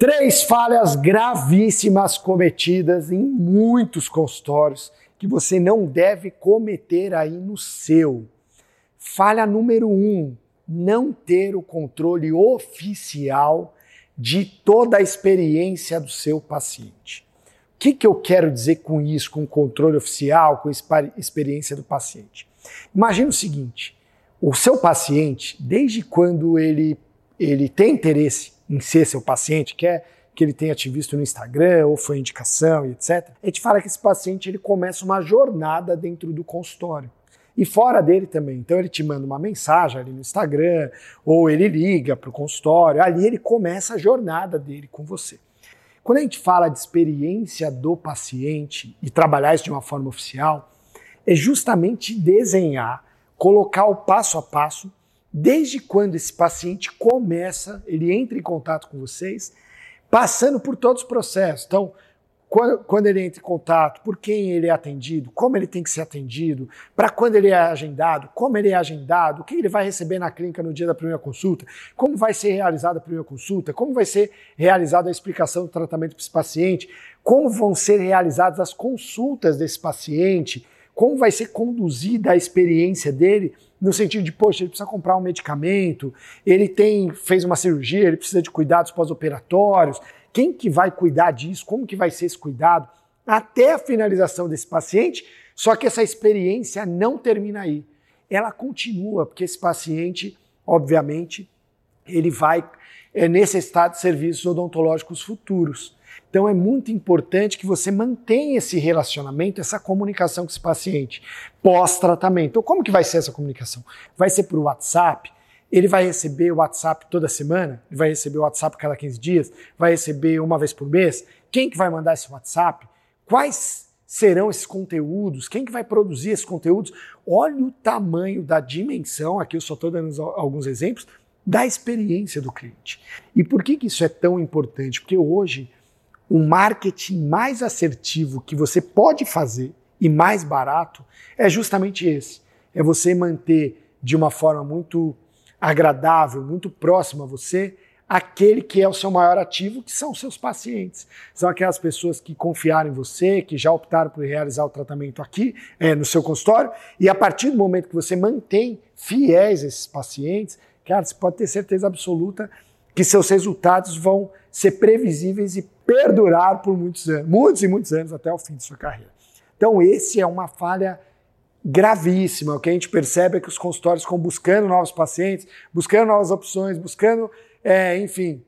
Três falhas gravíssimas cometidas em muitos consultórios que você não deve cometer aí no seu. Falha número um: não ter o controle oficial de toda a experiência do seu paciente. O que, que eu quero dizer com isso, com controle oficial, com experiência do paciente? Imagina o seguinte: o seu paciente, desde quando ele, ele tem interesse em ser seu paciente, quer que ele tenha te visto no Instagram ou foi indicação e etc. A gente fala que esse paciente ele começa uma jornada dentro do consultório. E fora dele também. Então ele te manda uma mensagem ali no Instagram, ou ele liga para o consultório, ali ele começa a jornada dele com você. Quando a gente fala de experiência do paciente e trabalhar isso de uma forma oficial, é justamente desenhar, colocar o passo a passo desde quando esse paciente começa, ele entra em contato com vocês, passando por todos os processos. Então, quando, ele entra em contato, por quem ele é atendido, como ele tem que ser atendido, para quando ele é agendado, como ele é agendado, o que ele vai receber na clínica no dia da primeira consulta, como vai ser realizada a primeira consulta, como vai ser realizada a explicação do tratamento para esse paciente, como vão ser realizadas as consultas desse paciente, como vai ser conduzida a experiência dele no sentido de, poxa, ele precisa comprar um medicamento, ele tem fez uma cirurgia, ele precisa de cuidados pós-operatórios. Quem que vai cuidar disso? Como que vai ser esse cuidado? Até a finalização desse paciente, só que essa experiência não termina aí. Ela continua, porque esse paciente, obviamente, ele vai é, necessitar de serviços odontológicos futuros. Então é muito importante que você mantenha esse relacionamento, essa comunicação com esse paciente pós-tratamento. Então, como que vai ser essa comunicação? Vai ser por WhatsApp? Ele vai receber o WhatsApp toda semana? Ele vai receber o WhatsApp cada 15 dias? Vai receber uma vez por mês? Quem que vai mandar esse WhatsApp? Quais serão esses conteúdos? Quem que vai produzir esses conteúdos? Olha o tamanho da dimensão, aqui eu só estou dando alguns exemplos, da experiência do cliente. E por que, que isso é tão importante? Porque hoje o marketing mais assertivo que você pode fazer e mais barato é justamente esse. É você manter de uma forma muito agradável, muito próxima a você, aquele que é o seu maior ativo, que são os seus pacientes. São aquelas pessoas que confiaram em você, que já optaram por realizar o tratamento aqui, é, no seu consultório, e a partir do momento que você mantém fiéis esses pacientes, cara, você pode ter certeza absoluta que seus resultados vão ser previsíveis e perdurar por muitos anos, muitos e muitos anos até o fim de sua carreira. Então, esse é uma falha gravíssima. O que a gente percebe é que os consultórios estão buscando novos pacientes, buscando novas opções, buscando, é, enfim,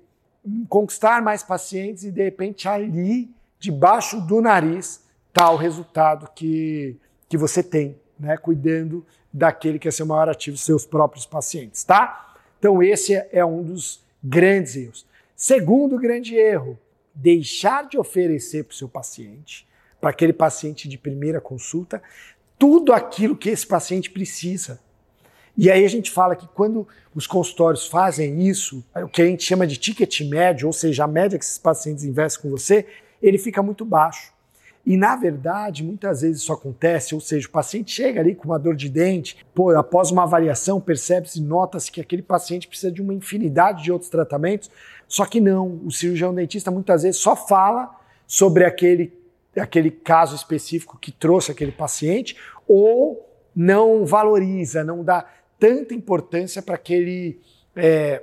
conquistar mais pacientes e de repente ali, debaixo do nariz, está o resultado que, que você tem, né? Cuidando daquele que é seu maior ativo, seus próprios pacientes, tá? Então esse é um dos grandes erros. Segundo grande erro, deixar de oferecer para o seu paciente, para aquele paciente de primeira consulta, tudo aquilo que esse paciente precisa. E aí a gente fala que quando os consultórios fazem isso, o que a gente chama de ticket médio, ou seja, a média que esses pacientes investem com você, ele fica muito baixo. E na verdade, muitas vezes isso acontece, ou seja, o paciente chega ali com uma dor de dente, pô, após uma avaliação, percebe-se, nota-se que aquele paciente precisa de uma infinidade de outros tratamentos, só que não, o cirurgião dentista muitas vezes só fala sobre aquele, aquele caso específico que trouxe aquele paciente, ou não valoriza, não dá tanta importância para aquele. É,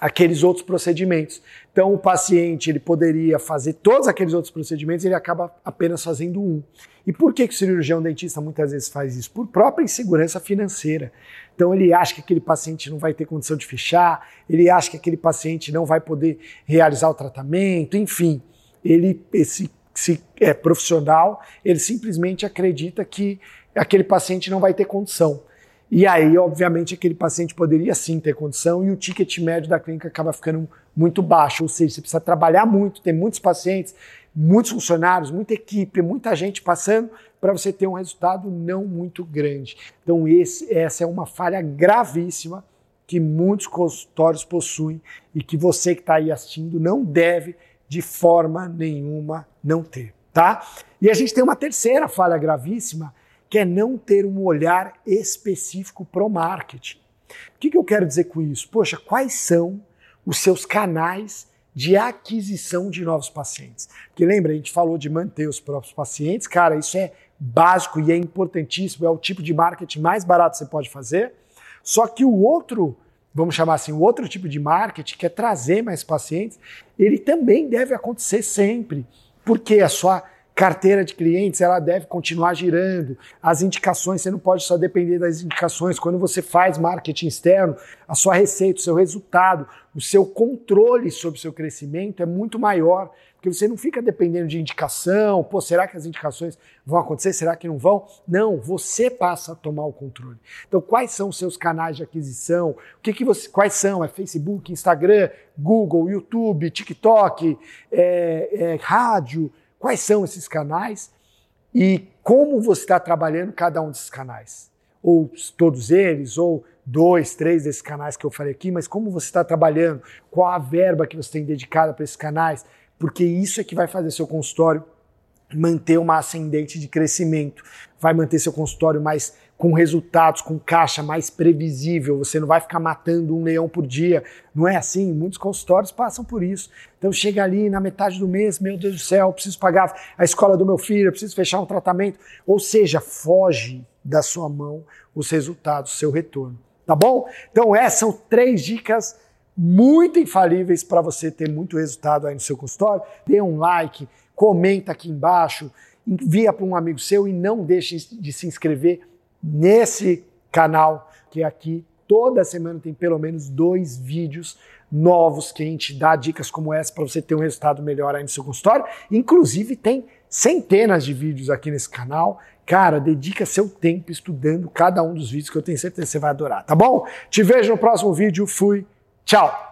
aqueles outros procedimentos. Então, o paciente ele poderia fazer todos aqueles outros procedimentos, ele acaba apenas fazendo um. E por que, que o cirurgião dentista muitas vezes faz isso? Por própria insegurança financeira. Então, ele acha que aquele paciente não vai ter condição de fechar, ele acha que aquele paciente não vai poder realizar o tratamento, enfim. Ele, esse, esse é, profissional, ele simplesmente acredita que aquele paciente não vai ter condição. E aí, obviamente, aquele paciente poderia sim ter condição e o ticket médio da clínica acaba ficando muito baixo. Ou seja, você precisa trabalhar muito, ter muitos pacientes, muitos funcionários, muita equipe, muita gente passando para você ter um resultado não muito grande. Então, esse, essa é uma falha gravíssima que muitos consultórios possuem e que você que está aí assistindo não deve de forma nenhuma não ter, tá? E a gente tem uma terceira falha gravíssima que é não ter um olhar específico para o marketing. O que, que eu quero dizer com isso? Poxa, quais são os seus canais de aquisição de novos pacientes. Porque lembra, a gente falou de manter os próprios pacientes, cara, isso é básico e é importantíssimo, é o tipo de marketing mais barato que você pode fazer. Só que o outro, vamos chamar assim, o outro tipo de marketing, que é trazer mais pacientes, ele também deve acontecer sempre, porque a sua carteira de clientes ela deve continuar girando. As indicações, você não pode só depender das indicações. Quando você faz marketing externo, a sua receita, o seu resultado, o seu controle sobre o seu crescimento é muito maior, porque você não fica dependendo de indicação, pô, será que as indicações vão acontecer, será que não vão? Não, você passa a tomar o controle. Então, quais são os seus canais de aquisição? O que, que você, quais são? É Facebook, Instagram, Google, YouTube, TikTok, é, é, rádio, Quais são esses canais e como você está trabalhando cada um desses canais? Ou todos eles, ou dois, três desses canais que eu falei aqui, mas como você está trabalhando, qual a verba que você tem dedicada para esses canais, porque isso é que vai fazer seu consultório manter uma ascendente de crescimento, vai manter seu consultório mais com resultados, com caixa mais previsível, você não vai ficar matando um leão por dia. Não é assim? Muitos consultórios passam por isso. Então chega ali na metade do mês, meu Deus do céu, preciso pagar a escola do meu filho, preciso fechar um tratamento. Ou seja, foge da sua mão os resultados, seu retorno. Tá bom? Então essas são três dicas muito infalíveis para você ter muito resultado aí no seu consultório. Dê um like, comenta aqui embaixo, envia para um amigo seu e não deixe de se inscrever nesse canal, que aqui toda semana tem pelo menos dois vídeos novos que a gente dá dicas como essa para você ter um resultado melhor aí no seu consultório. Inclusive tem centenas de vídeos aqui nesse canal. Cara, dedica seu tempo estudando cada um dos vídeos que eu tenho certeza que você vai adorar, tá bom? Te vejo no próximo vídeo. Fui. Tchau.